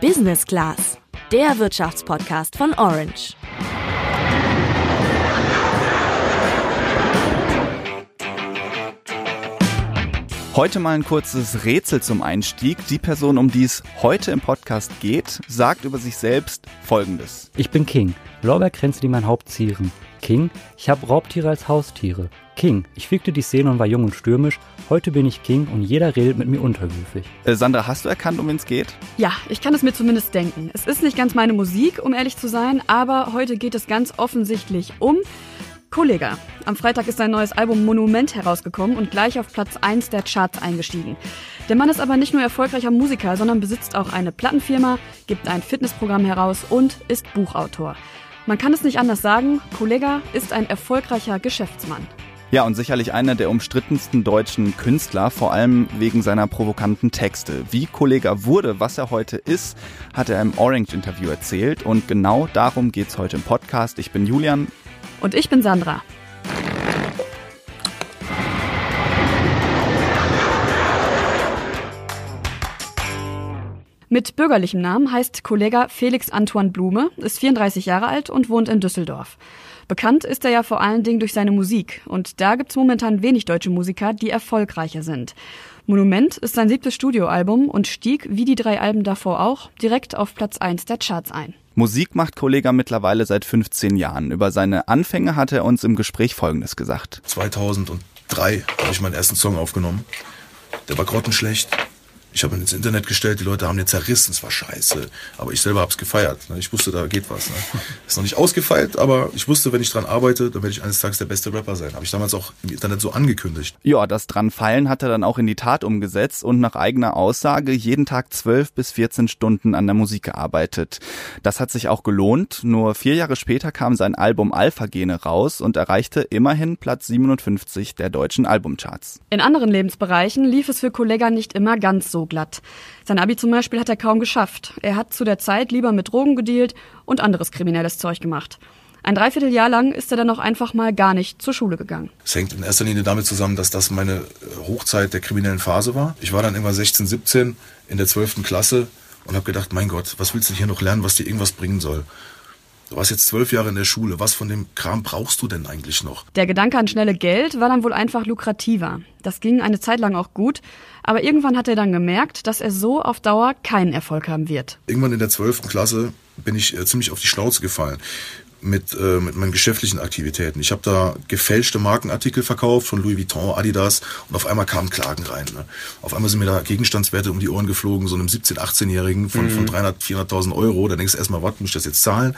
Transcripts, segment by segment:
Business Class, der Wirtschaftspodcast von Orange. Heute mal ein kurzes Rätsel zum Einstieg. Die Person, um die es heute im Podcast geht, sagt über sich selbst Folgendes. Ich bin King. Lorbeerkränze, die mein Haupt zieren. King, ich habe Raubtiere als Haustiere. King, ich fickte die Szene und war jung und stürmisch. Heute bin ich King und jeder redet mit mir unterwürfig. Äh, Sandra, hast du erkannt, um wen es geht? Ja, ich kann es mir zumindest denken. Es ist nicht ganz meine Musik, um ehrlich zu sein, aber heute geht es ganz offensichtlich um Kollega. Am Freitag ist sein neues Album Monument herausgekommen und gleich auf Platz 1 der Charts eingestiegen. Der Mann ist aber nicht nur erfolgreicher Musiker, sondern besitzt auch eine Plattenfirma, gibt ein Fitnessprogramm heraus und ist Buchautor. Man kann es nicht anders sagen, Kollega ist ein erfolgreicher Geschäftsmann. Ja, und sicherlich einer der umstrittensten deutschen Künstler, vor allem wegen seiner provokanten Texte. Wie Kollega wurde, was er heute ist, hat er im Orange-Interview erzählt. Und genau darum geht's heute im Podcast. Ich bin Julian. Und ich bin Sandra. Mit bürgerlichem Namen heißt Kollega Felix Antoine Blume, ist 34 Jahre alt und wohnt in Düsseldorf. Bekannt ist er ja vor allen Dingen durch seine Musik und da gibt's momentan wenig deutsche Musiker, die erfolgreicher sind. Monument ist sein siebtes Studioalbum und stieg, wie die drei Alben davor auch, direkt auf Platz 1 der Charts ein. Musik macht Kollega mittlerweile seit 15 Jahren. Über seine Anfänge hat er uns im Gespräch Folgendes gesagt. 2003 habe ich meinen ersten Song aufgenommen. Der war grottenschlecht. Ich habe ihn ins Internet gestellt, die Leute haben den zerrissen, es war scheiße. Aber ich selber habe es gefeiert. Ne? Ich wusste, da geht was. Ne? Ist noch nicht ausgefeilt, aber ich wusste, wenn ich dran arbeite, dann werde ich eines Tages der beste Rapper sein. Habe ich damals auch im Internet so angekündigt. Ja, das dran fallen hat er dann auch in die Tat umgesetzt und nach eigener Aussage jeden Tag 12 bis 14 Stunden an der Musik gearbeitet. Das hat sich auch gelohnt. Nur vier Jahre später kam sein Album Alpha Gene raus und erreichte immerhin Platz 57 der deutschen Albumcharts. In anderen Lebensbereichen lief es für Kollega nicht immer ganz so glatt. Sein Abi zum Beispiel hat er kaum geschafft. Er hat zu der Zeit lieber mit Drogen gedealt und anderes kriminelles Zeug gemacht. Ein Dreivierteljahr lang ist er dann auch einfach mal gar nicht zur Schule gegangen. Es hängt in erster Linie damit zusammen, dass das meine Hochzeit der kriminellen Phase war. Ich war dann irgendwann 16, 17 in der 12. Klasse und habe gedacht, mein Gott, was willst du hier noch lernen, was dir irgendwas bringen soll? Du warst jetzt zwölf Jahre in der Schule. Was von dem Kram brauchst du denn eigentlich noch? Der Gedanke an schnelle Geld war dann wohl einfach lukrativer. Das ging eine Zeit lang auch gut, aber irgendwann hat er dann gemerkt, dass er so auf Dauer keinen Erfolg haben wird. Irgendwann in der zwölften Klasse bin ich äh, ziemlich auf die Schnauze gefallen mit, äh, mit meinen geschäftlichen Aktivitäten. Ich habe da gefälschte Markenartikel verkauft von Louis Vuitton, Adidas und auf einmal kamen Klagen rein. Ne? Auf einmal sind mir da Gegenstandswerte um die Ohren geflogen, so einem 17-, 18-Jährigen von, mhm. von 300, 400.000 Euro. Da denkst du erstmal, was, muss ich das jetzt zahlen?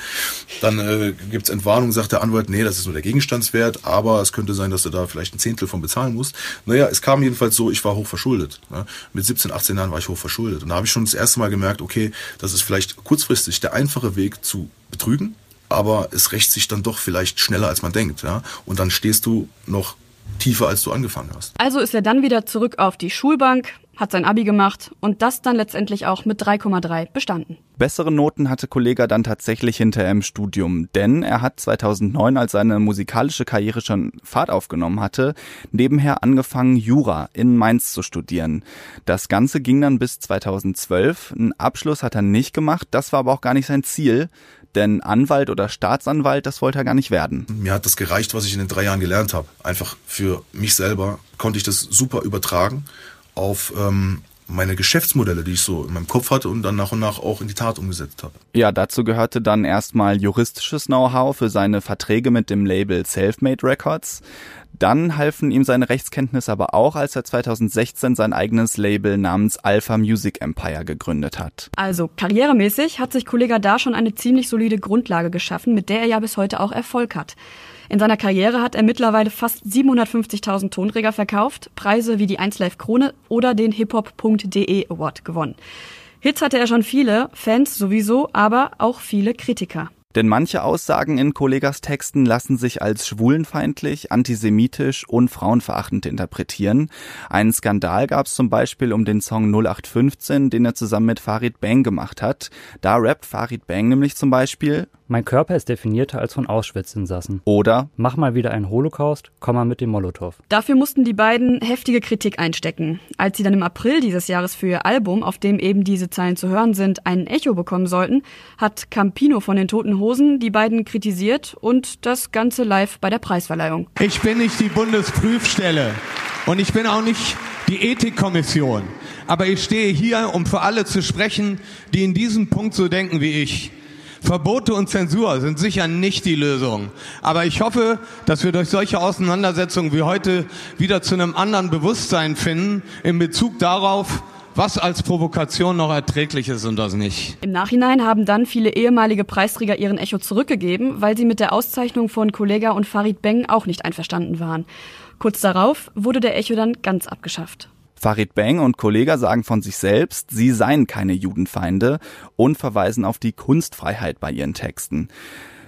Dann äh, gibt Entwarnung, sagt der Anwalt, nee, das ist nur der Gegenstandswert, aber es könnte sein, dass du da vielleicht ein Zehntel von bezahlen musst. Naja, es kam jedenfalls so, ich war hoch verschuldet. Ne? Mit 17, 18 Jahren war ich hoch verschuldet. Und da habe ich schon das erste Mal gemerkt, okay, das ist vielleicht kurzfristig der einfache Weg zu betrügen, aber es rächt sich dann doch vielleicht schneller, als man denkt. Ja? Und dann stehst du noch tiefer, als du angefangen hast. Also ist er dann wieder zurück auf die Schulbank, hat sein Abi gemacht und das dann letztendlich auch mit 3,3 bestanden. Bessere Noten hatte Kollega dann tatsächlich hinterher im Studium, denn er hat 2009, als seine musikalische Karriere schon Fahrt aufgenommen hatte, nebenher angefangen, Jura in Mainz zu studieren. Das Ganze ging dann bis 2012. Einen Abschluss hat er nicht gemacht, das war aber auch gar nicht sein Ziel denn Anwalt oder Staatsanwalt, das wollte er gar nicht werden. Mir hat das gereicht, was ich in den drei Jahren gelernt habe. Einfach für mich selber konnte ich das super übertragen auf ähm, meine Geschäftsmodelle, die ich so in meinem Kopf hatte und dann nach und nach auch in die Tat umgesetzt habe. Ja, dazu gehörte dann erstmal juristisches Know-how für seine Verträge mit dem Label Selfmade Records. Dann halfen ihm seine Rechtskenntnisse aber auch, als er 2016 sein eigenes Label namens Alpha Music Empire gegründet hat. Also karrieremäßig hat sich Kollega da schon eine ziemlich solide Grundlage geschaffen, mit der er ja bis heute auch Erfolg hat. In seiner Karriere hat er mittlerweile fast 750.000 Tonträger verkauft, Preise wie die 1Live Krone oder den hiphop.de Award gewonnen. Hits hatte er schon viele, Fans sowieso, aber auch viele Kritiker. Denn manche Aussagen in Kollegas Texten lassen sich als schwulenfeindlich, antisemitisch und frauenverachtend interpretieren. Einen Skandal gab es zum Beispiel um den Song 0815, den er zusammen mit Farid Bang gemacht hat. Da rappt Farid Bang nämlich zum Beispiel Mein Körper ist definierter als von Auschwitz-Insassen. Oder Mach mal wieder einen Holocaust, komm mal mit dem Molotow. Dafür mussten die beiden heftige Kritik einstecken. Als sie dann im April dieses Jahres für ihr Album, auf dem eben diese Zeilen zu hören sind, ein Echo bekommen sollten, hat Campino von den Toten Hosen die beiden kritisiert und das Ganze live bei der Preisverleihung. Ich bin nicht die Bundesprüfstelle und ich bin auch nicht die Ethikkommission. Aber ich stehe hier, um für alle zu sprechen, die in diesem Punkt so denken wie ich. Verbote und Zensur sind sicher nicht die Lösung. Aber ich hoffe, dass wir durch solche Auseinandersetzungen wie heute wieder zu einem anderen Bewusstsein finden in Bezug darauf, was als Provokation noch erträglich ist und was nicht. Im Nachhinein haben dann viele ehemalige Preisträger ihren Echo zurückgegeben, weil sie mit der Auszeichnung von Kollega und Farid Beng auch nicht einverstanden waren. Kurz darauf wurde der Echo dann ganz abgeschafft. Farid Bang und Kollega sagen von sich selbst, sie seien keine Judenfeinde und verweisen auf die Kunstfreiheit bei ihren Texten.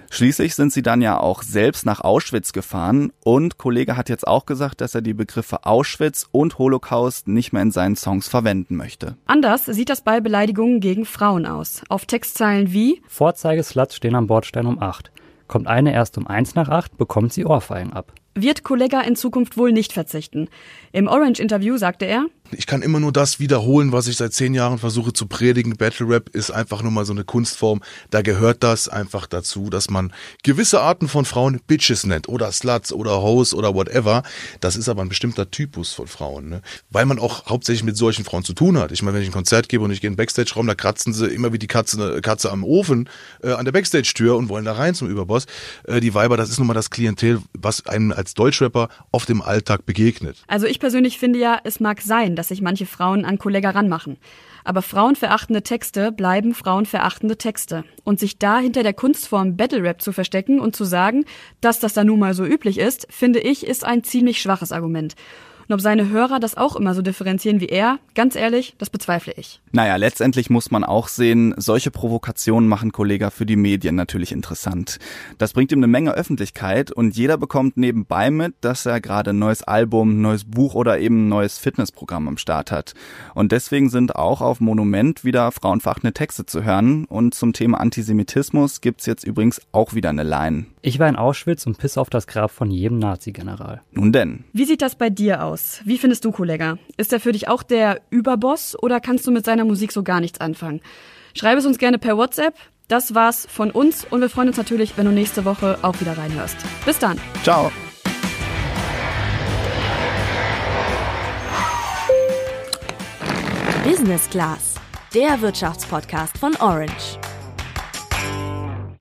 Schließlich sind sie dann ja auch selbst nach Auschwitz gefahren und Kollege hat jetzt auch gesagt, dass er die Begriffe Auschwitz und Holocaust nicht mehr in seinen Songs verwenden möchte. Anders sieht das bei Beleidigungen gegen Frauen aus. Auf Textzeilen wie Vorzeigesluts stehen am Bordstein um 8. Kommt eine erst um 1 nach 8, bekommt sie Ohrfeigen ab. Wird Kollega in Zukunft wohl nicht verzichten. Im Orange-Interview sagte er, Ich kann immer nur das wiederholen, was ich seit zehn Jahren versuche zu predigen. Battle Rap ist einfach nur mal so eine Kunstform. Da gehört das einfach dazu, dass man gewisse Arten von Frauen Bitches nennt oder Sluts oder Hoes oder whatever. Das ist aber ein bestimmter Typus von Frauen, ne? weil man auch hauptsächlich mit solchen Frauen zu tun hat. Ich meine, wenn ich ein Konzert gebe und ich gehe in den Backstage-Raum, da kratzen sie immer wie die Katze, Katze am Ofen äh, an der Backstage-Tür und wollen da rein zum Überboss. Äh, die Weiber, das ist nun mal das Klientel, was einem als Deutschrapper oft im Alltag begegnet. also ich persönlich finde ja, es mag sein, dass sich manche Frauen an Kollega ranmachen. Aber frauenverachtende Texte bleiben frauenverachtende Texte. Und sich da hinter der Kunstform Battle Rap zu verstecken und zu sagen, dass das da nun mal so üblich ist, finde ich, ist ein ziemlich schwaches Argument. Und ob seine Hörer das auch immer so differenzieren wie er, ganz ehrlich, das bezweifle ich. Naja, letztendlich muss man auch sehen, solche Provokationen machen Kollega für die Medien natürlich interessant. Das bringt ihm eine Menge Öffentlichkeit und jeder bekommt nebenbei mit, dass er gerade ein neues Album, ein neues Buch oder eben ein neues Fitnessprogramm am Start hat. Und deswegen sind auch auf Monument wieder frauenverachtende Texte zu hören und zum Thema Antisemitismus gibt's jetzt übrigens auch wieder eine Line. Ich war in Auschwitz und piss auf das Grab von jedem Nazi-General. Nun denn. Wie sieht das bei dir aus? Wie findest du Kollega? Ist er für dich auch der Überboss oder kannst du mit seiner Musik so gar nichts anfangen? Schreib es uns gerne per WhatsApp. Das war's von uns und wir freuen uns natürlich, wenn du nächste Woche auch wieder reinhörst. Bis dann. Ciao. Business Class, der Wirtschaftspodcast von Orange.